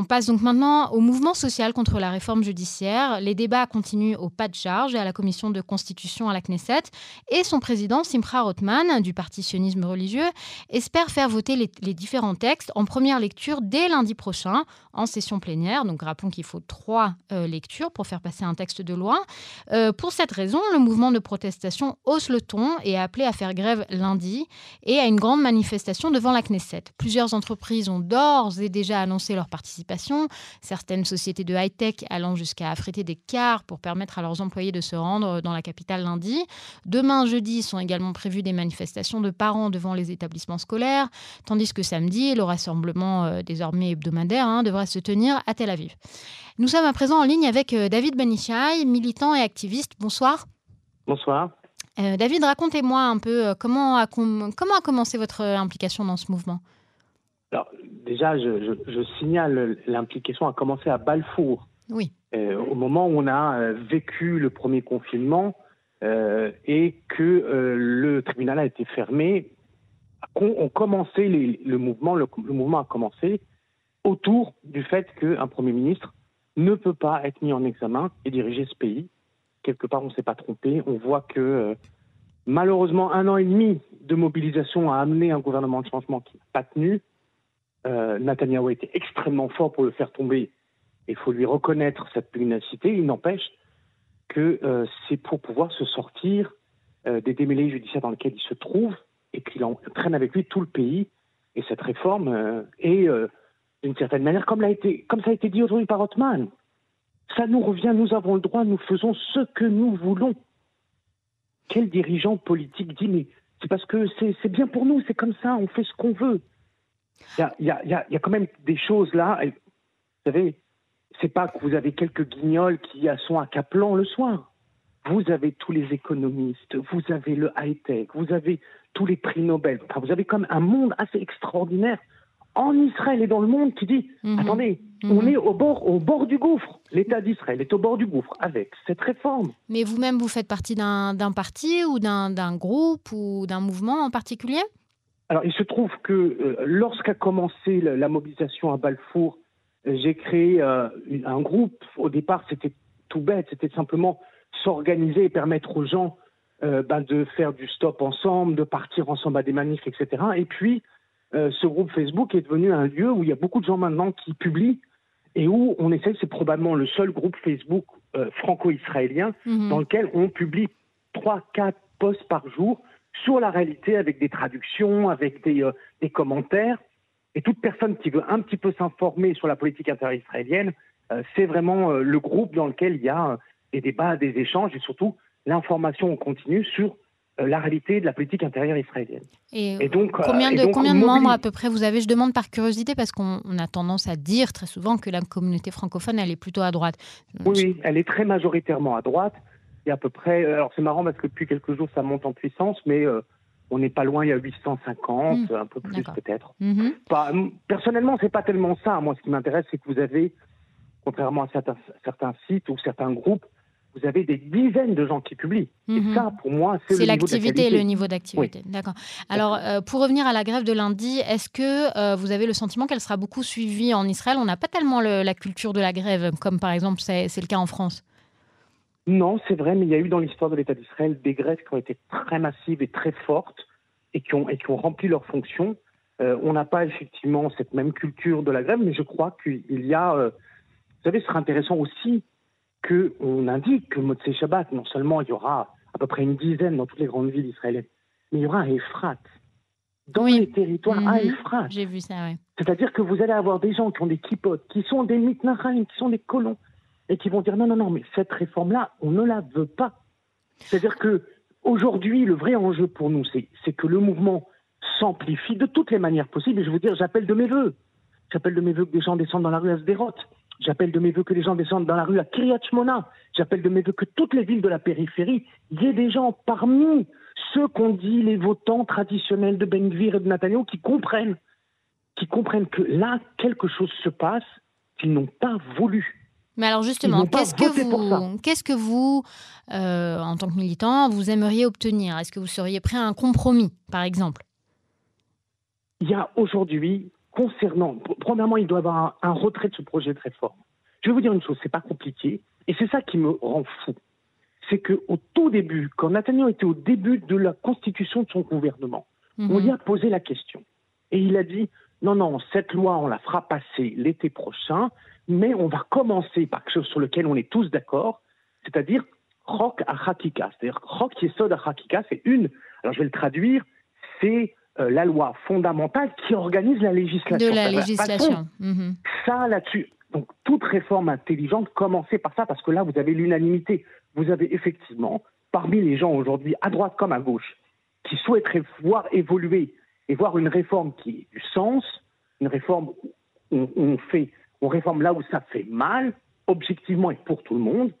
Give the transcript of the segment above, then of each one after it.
On passe donc maintenant au mouvement social contre la réforme judiciaire. Les débats continuent au pas de charge et à la commission de constitution à la Knesset. Et son président, Simcha Rothman, du parti sionisme religieux, espère faire voter les, différents textes en première lecture dès lundi prochain, en session plénière. Donc rappelons qu'il faut trois euh, lectures pour faire passer un texte de loi. Euh, pour cette raison, le mouvement de protestation hausse le ton et a appelé à faire grève lundi et à une grande manifestation devant la Knesset. Plusieurs entreprises ont d'ores et déjà annoncé leur participation, certaines sociétés de high-tech allant jusqu'à affréter des cars pour permettre à leurs employés de se rendre dans la capitale lundi. Demain, jeudi, sont également prévues des manifestations de parents devant les établissements scolaires, tandis que samedi, le rassemblement euh, désormais hebdomadaire hein, devrait se tenir à Tel Aviv. Nous sommes à présent en ligne avec euh, David Benichai, militant et activiste. Bonsoir. Bonsoir. Euh, David, racontez-moi un peu comment a, comment a commencé votre implication dans ce mouvement? Alors, déjà, je, signale l'implication a commencé à Balfour. Oui. au moment où on a vécu le premier confinement et que le tribunal a été fermé, ont commencé le mouvement, le, mouvement a commencé autour du fait qu'un Premier ministre ne peut pas être mis en examen et diriger ce pays. Quelque part, on ne s'est pas trompé. On voit que euh, malheureusement, un an et demi de mobilisation a amené un gouvernement de changement qui n'a pas tenu. Euh, Netanyahu a été extrêmement fort pour le faire tomber. Il faut lui reconnaître cette pugnacité. Il n'empêche que euh, c'est pour pouvoir se sortir euh, des démêlés judiciaires dans lesquels il se trouve et qu'il entraîne avec lui tout le pays. Et cette réforme euh, est, d'une certaine manière, comme ça a été dit aujourd'hui par Othman, ça nous revient, nous avons le droit, nous faisons ce que nous voulons. Quel dirigeant politique dit, mais c'est parce que c'est bien pour nous, c'est comme ça, on fait ce qu'on veut. Il y a, y, a, y a, quand même des choses là, vous savez, c'est pas que vous avez quelques guignols qui sont à Caplan le soir. Vous avez tous les économistes, vous avez le high-tech, vous avez tous les prix Nobel. vous avez comme un monde assez extraordinaire en Israël et dans le monde qui dit mhm. attendez, mhm. on est au bord, au bord du gouffre. L'État d'Israël est au bord du gouffre avec cette réforme. Mais vous-même, vous faites partie d'un parti ou d'un groupe ou d'un mouvement en particulier? Alors, il se trouve que euh, lorsqu'a commencé la, mobilisation à Balfour, j'ai créé euh, un groupe. Au départ, c'était tout bête, c'était simplement s'organiser et permettre aux gens euh, ben, de faire du stop ensemble, de partir ensemble à des manifs, etc. Et puis, ce groupe Facebook est devenu un lieu où il y a beaucoup de gens maintenant qui publient et où on essaie, c'est probablement le seul groupe Facebook franco-israélien mhm. dans lequel on publie trois, quatre posts par jour sur la réalité avec des traductions, avec des, des commentaires. Et toute personne qui veut un petit peu s'informer sur la politique intérieure israélienne, c'est vraiment le groupe dans lequel il y a des débats, des échanges et surtout l'information continue sur euh, la réalité de la politique intérieure israélienne. Et, donc, combien de, combien de membres à peu près vous avez Je demande par curiosité parce qu'on a tendance à dire très souvent que la communauté francophone, elle est plutôt à droite. Oui, elle est très majoritairement à droite. À peu près, euh, alors c'est marrant parce que depuis quelques jours, ça monte en puissance, mais euh, on n'est pas loin, il y a 850, hmm. un peu plus peut-être. Mm -hmm. personnellement, c'est pas tellement ça. Moi, ce qui m'intéresse, c'est que vous avez, contrairement à certains, certains sites ou certains groupes, vous avez des dizaines de gens qui publient. Et mhm. ça, pour moi, c'est l'activité, le niveau d'activité. D'accord. Alors, euh, pour revenir à la grève de lundi, est-ce que euh, vous avez le sentiment qu'elle sera beaucoup suivie en Israël? On n'a pas tellement la culture de la grève, comme par exemple c'est le cas en France. Non, c'est vrai, mais il y a eu dans l'histoire de l'État d'Israël des grèves qui ont été très massives et très fortes et qui ont, et qui ont rempli leur fonction. Euh, on n'a pas effectivement cette même culture de la grève, mais je crois qu'il y a. vous savez, ce serait intéressant aussi qu'on indique que Motsei Shabbat, non seulement il y aura à peu près une dizaine dans toutes les grandes villes israéliennes, mais il y aura un Ephrat. Dans les territoires à mhm. Ephrat. J'ai vu ça, oui. C'est-à-dire que vous allez avoir des gens qui ont des kipotes, qui sont des mitnachim, qui sont des colons, et qui vont dire non, non, non, mais cette réforme-là, on ne la veut pas. C'est-à-dire que aujourd'hui, le vrai enjeu pour nous, c'est que le mouvement s'amplifie de toutes les manières possibles. Et je veux dire, j'appelle de mes voeux. J'appelle de mes voeux que des gens descendent dans la rue à Sderot, J'appelle de mes voeux que les gens descendent dans la rue à Kiryat Shmona. J'appelle de mes voeux que toutes les villes de la périphérie, il y ait des gens parmi ceux qu'on dit les votants traditionnels de Ben Gvir et de Netanyahu qui comprennent, qui comprennent que là, quelque chose se passe qu'ils n'ont pas voulu. Mais alors justement, qu'est-ce que vous, qu'est-ce que vous, euh, en tant que militant, vous aimeriez obtenir? Est-ce que vous seriez prêt à un compromis, par exemple? Il y a aujourd'hui concernant, premièrement, il doit avoir un, retrait de ce projet de réforme. Je vais vous dire une chose, c'est pas compliqué, et c'est ça qui me rend fou. C'est qu'au tout début, quand Nathaniel était au début de la constitution de son gouvernement, on mhm. lui a posé la question. Et il a dit, non, non, cette loi, on la fera passer l'été prochain, mais on va commencer par quelque chose sur lequel on est tous d'accord, c'est-à-dire Rock à Hakika. C'est-à-dire Rock Yesod à Hakika, c'est une, alors je vais le traduire, c'est euh, la loi fondamentale qui organise la législation. De la législation. Mhm. Ça, là-dessus. Donc, toute réforme intelligente, commencez par ça, parce que là, vous avez l'unanimité. Vous avez effectivement, parmi les gens aujourd'hui, à droite comme à gauche, qui souhaiteraient voir évoluer et voir une réforme qui ait du sens, une réforme où on, fait, on réforme là où ça fait mal, objectivement et pour tout le monde,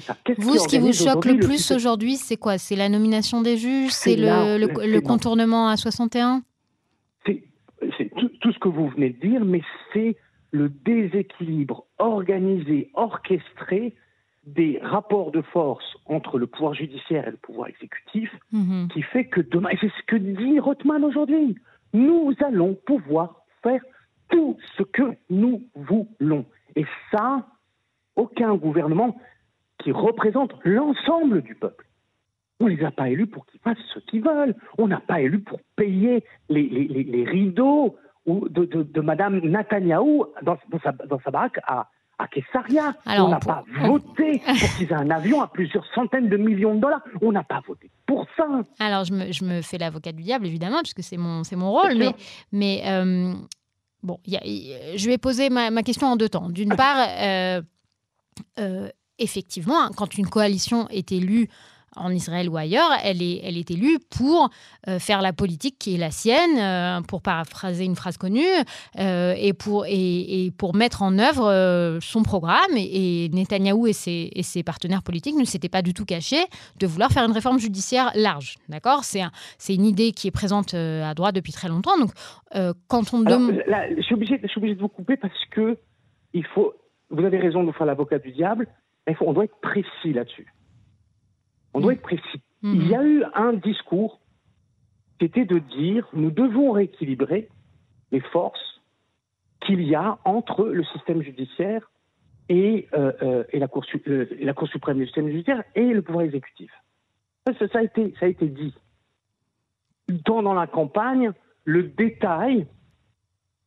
ça. Vous, ce qui vous choque le plus aujourd'hui, c'est quoi? C'est la nomination des juges C'est le, contournement à 61 C'est tout, ce que vous venez de dire, mais c'est le déséquilibre organisé, orchestré des rapports de force entre le pouvoir judiciaire et le pouvoir exécutif mhm. qui fait que demain, et c'est ce que dit Rothman aujourd'hui, nous allons pouvoir faire tout ce que nous voulons. Et ça, aucun gouvernement, qui représentent l'ensemble du peuple. On ne les a pas élus pour qu'ils fassent ce qu'ils veulent. On n'a pas élus pour payer les, les, les, rideaux de, de, de, Madame Netanyahou dans, dans, sa, dans sa baraque à, à Kessaria. on n'a pas voté pour qu'ils aient un avion à plusieurs centaines de millions de dollars. On n'a pas voté pour ça. Alors, je me, je me fais l'avocat du diable, évidemment, puisque c'est mon, c'est mon rôle. Mais, mais euh, bon, y a, je vais poser ma, ma, question en deux temps. D'une part, euh, euh, effectivement, quand une coalition est élue en Israël ou ailleurs, elle est, elle est élue pour euh, faire la politique qui est la sienne, euh, pour paraphraser une phrase connue, euh, et, pour, et, pour mettre en œuvre son programme. Et, Netanyahou et ses, et ses, partenaires politiques ne s'étaient pas du tout cachés de vouloir faire une réforme judiciaire large. D'accord? C'est un, une idée qui est présente à droite depuis très longtemps. Donc, quand on demande... Je suis, obligé, de vous couper parce que il faut... Vous avez raison de faire l'avocat du diable, on doit être précis là-dessus. On doit mm. être précis. Mm-hmm. Il y a eu un discours qui était de dire nous devons rééquilibrer les forces qu'il y a entre le système judiciaire et, euh, euh, et, la, cour, euh, la, cour, suprême du système judiciaire et le pouvoir exécutif. Ça, ça, a, été, ça a été dit. Dans, dans la campagne, le détail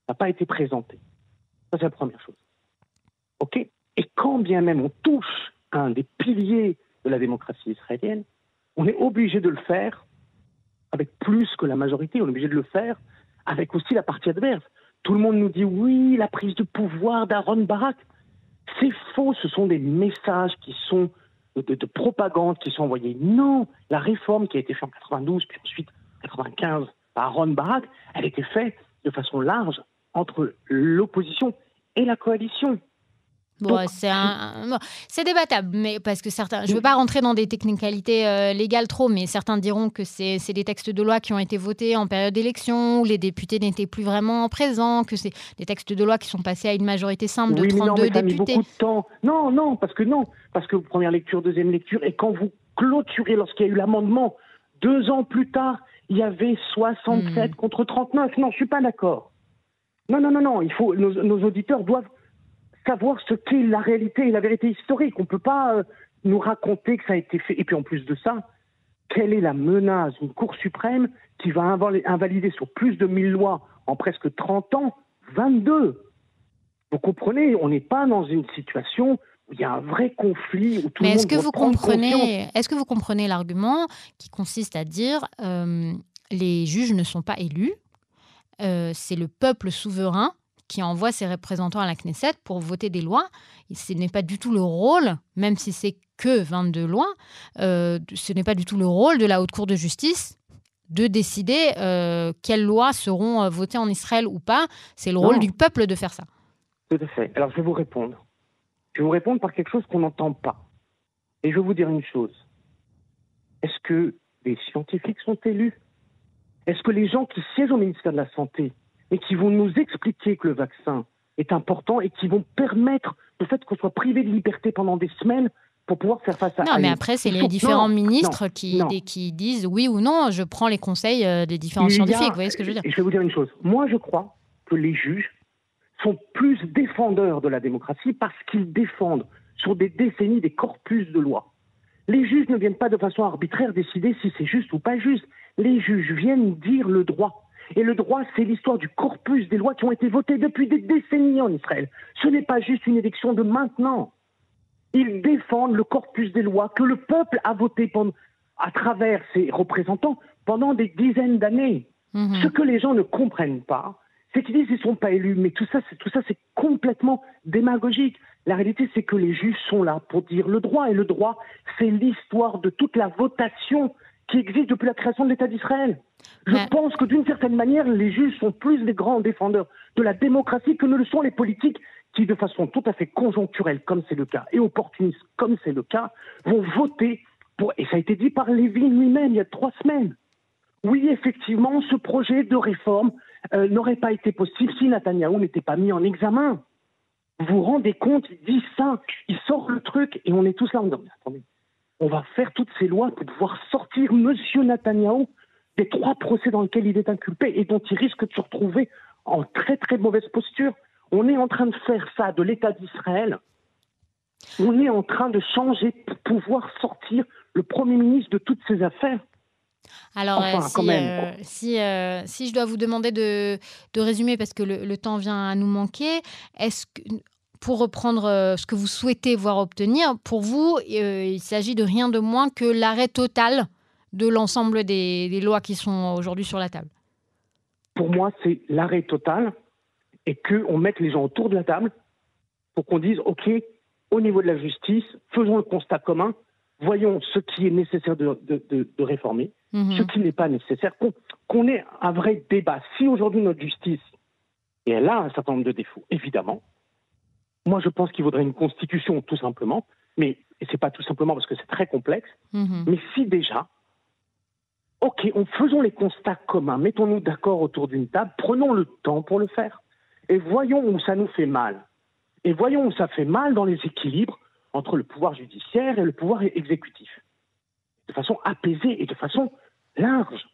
n'a pas été présenté. Ça, c'est la première chose. OK? Et quand bien même on touche à un des piliers de la démocratie israélienne, on est obligé de le faire avec plus que la majorité, on est obligé de le faire avec aussi la partie adverse. Tout le monde nous dit oui, la prise de pouvoir d'Aaron Barak. C'est faux, ce sont des messages qui sont de, de, propagande qui sont envoyés. Non, la réforme qui a été faite en 92, puis ensuite 95 par Aaron Barak, elle a été faite de façon large entre l'opposition et la coalition c'est débattable, mais parce que certains, je ne veux pas rentrer dans des technicalités euh, légales trop, mais certains diront que c'est des textes de loi qui ont été votés en période d'élection, où les députés n'étaient plus vraiment présents, que c'est des textes de loi qui sont passés à une majorité simple de 32 non, mais ça députés. Mis de temps. Non, non, parce que non, parce que première lecture, deuxième lecture, et quand vous clôturez, lorsqu'il y a eu l'amendement, deux ans plus tard, il y avait 67 hmm. contre 39. Non, je suis pas d'accord. Non, non, non, non. Il faut, nos auditeurs doivent savoir ce qu'est la réalité et la vérité historique. On ne peut pas euh, nous raconter que ça a été fait. Et puis en plus de ça, quelle est la menace d'une Cour suprême qui va invalider sur plus de 1000 lois en presque 30 ans? 22 Vous comprenez, on n'est pas dans une situation où il y a un vrai conflit. Où tout Mais est-ce que, vous comprenez, est-ce que vous comprenez l'argument qui consiste à dire euh, les juges ne sont pas élus, euh, c'est le peuple souverain qui envoie ses représentants à la Knesset pour voter des lois. Et ce n'est pas du tout le rôle, même si c'est que 22 lois, euh, ce n'est pas du tout le rôle de la Haute Cour de justice de décider euh, quelles lois seront euh, votées en Israël ou pas. C'est le rôle du peuple de faire ça. Tout à fait. Alors je vais vous répondre. Je vais vous répondre par quelque chose qu'on n'entend pas. Et je vais vous dire une chose. Est-ce que les scientifiques sont élus? Est-ce que les gens qui siègent au ministère de la Santé et qui vont nous expliquer que le vaccin est important et qui vont permettre le fait qu'on soit privé de liberté pendant des semaines pour pouvoir faire face à Non, mais après, c'est les différents ministres qui, qui disent oui ou non, je prends les conseils euh, des différents scientifiques. vous voyez ce que je veux dire Je vais vous dire une chose. Moi, je crois que les juges sont plus défendeurs de la démocratie parce qu'ils défendent sur des décennies des corpus de loi. Les juges ne viennent pas de façon arbitraire décider si c'est juste ou pas juste. Les juges viennent dire le droit. Et le droit, c'est l'histoire du corpus des lois qui ont été votées depuis des décennies en Israël. Ce n'est pas juste une élection de maintenant. Ils défendent le corpus des lois que le peuple a voté à travers ses représentants pendant des dizaines d'années. Mhm. Ce que les gens ne comprennent pas, c'est qu'ils disent qu'ils ne sont pas élus, mais tout ça, tout ça, c'est complètement démagogique. La réalité, c'est que les juges sont là pour dire le droit, et le droit, c'est l'histoire de toute la votation qui existe depuis la création de l'État d'Israël. Je pense que d'une certaine manière, les juges sont plus les grands défendeurs de la démocratie que ne le sont les politiques qui, de façon tout à fait conjoncturelle, comme c'est le cas, et opportuniste, comme c'est le cas, vont voter pour, et ça a été dit par Lévin lui-même il y a trois semaines. Oui, effectivement, ce projet de réforme euh, n'aurait pas été possible si Netanyahou n'était pas mis en examen. Vous vous rendez compte, il dit ça, il sort le truc et on est tous là en disant, attendez, on va faire toutes ces lois pour pouvoir sortir M. Netanyahou des trois procès dans lesquels il est inculpé et dont il risque de se retrouver en très très mauvaise posture. On est en train de faire ça de l'État d'Israël. On est en train de changer pour pouvoir sortir le Premier ministre de toutes ces affaires. Alors, euh, euh, si, euh, si, je dois vous demander de, de résumer, parce que le, temps vient à nous manquer, est-ce que, pour reprendre ce que vous souhaitez voir obtenir, pour vous, il s'agit de rien de moins que l'arrêt total de l'ensemble des, des, lois qui sont aujourd'hui sur la table Pour moi, c'est l'arrêt total et qu'on mette les gens autour de la table pour qu'on dise, OK, au niveau de la justice, faisons le constat commun, voyons ce qui est nécessaire de, de réformer Mhm. ce qui n'est pas nécessaire, qu'on ait un vrai débat. Si aujourd'hui notre justice, et elle a un certain nombre de défauts, évidemment, moi je pense qu'il vaudrait une constitution tout simplement, mais c'est pas tout simplement parce que c'est très complexe, mhm. mais si déjà, ok, on faisons les constats communs, mettons-nous d'accord autour d'une table, prenons le temps pour le faire, et voyons où ça nous fait mal, et voyons où ça fait mal dans les équilibres entre le pouvoir judiciaire et le pouvoir exécutif. De façon apaisée et de façon large.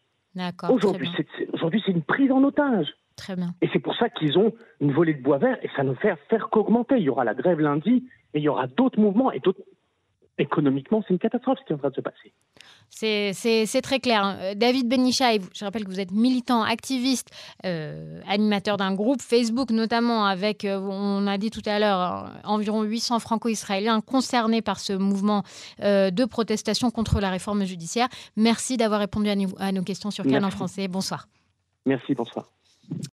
Aujourd'hui, c'est une prise en otage. Très bien. Et c'est pour ça qu'ils ont une volée de bois vert et ça ne fait faire qu'augmenter. Il y aura la grève lundi et il y aura d'autres mouvements et d'autres économiquement, c'est une catastrophe ce qui est en train de se passer. C'est très clair. Euh, David Benichaï, je rappelle que vous êtes militant, activiste, euh, animateur d'un groupe Facebook notamment, avec, euh, on a dit tout à l'heure, environ 800 franco-israéliens concernés par ce mouvement de protestation contre la réforme judiciaire. Merci d'avoir répondu à, nos questions sur Cannes en français. Bonsoir. Merci, bonsoir.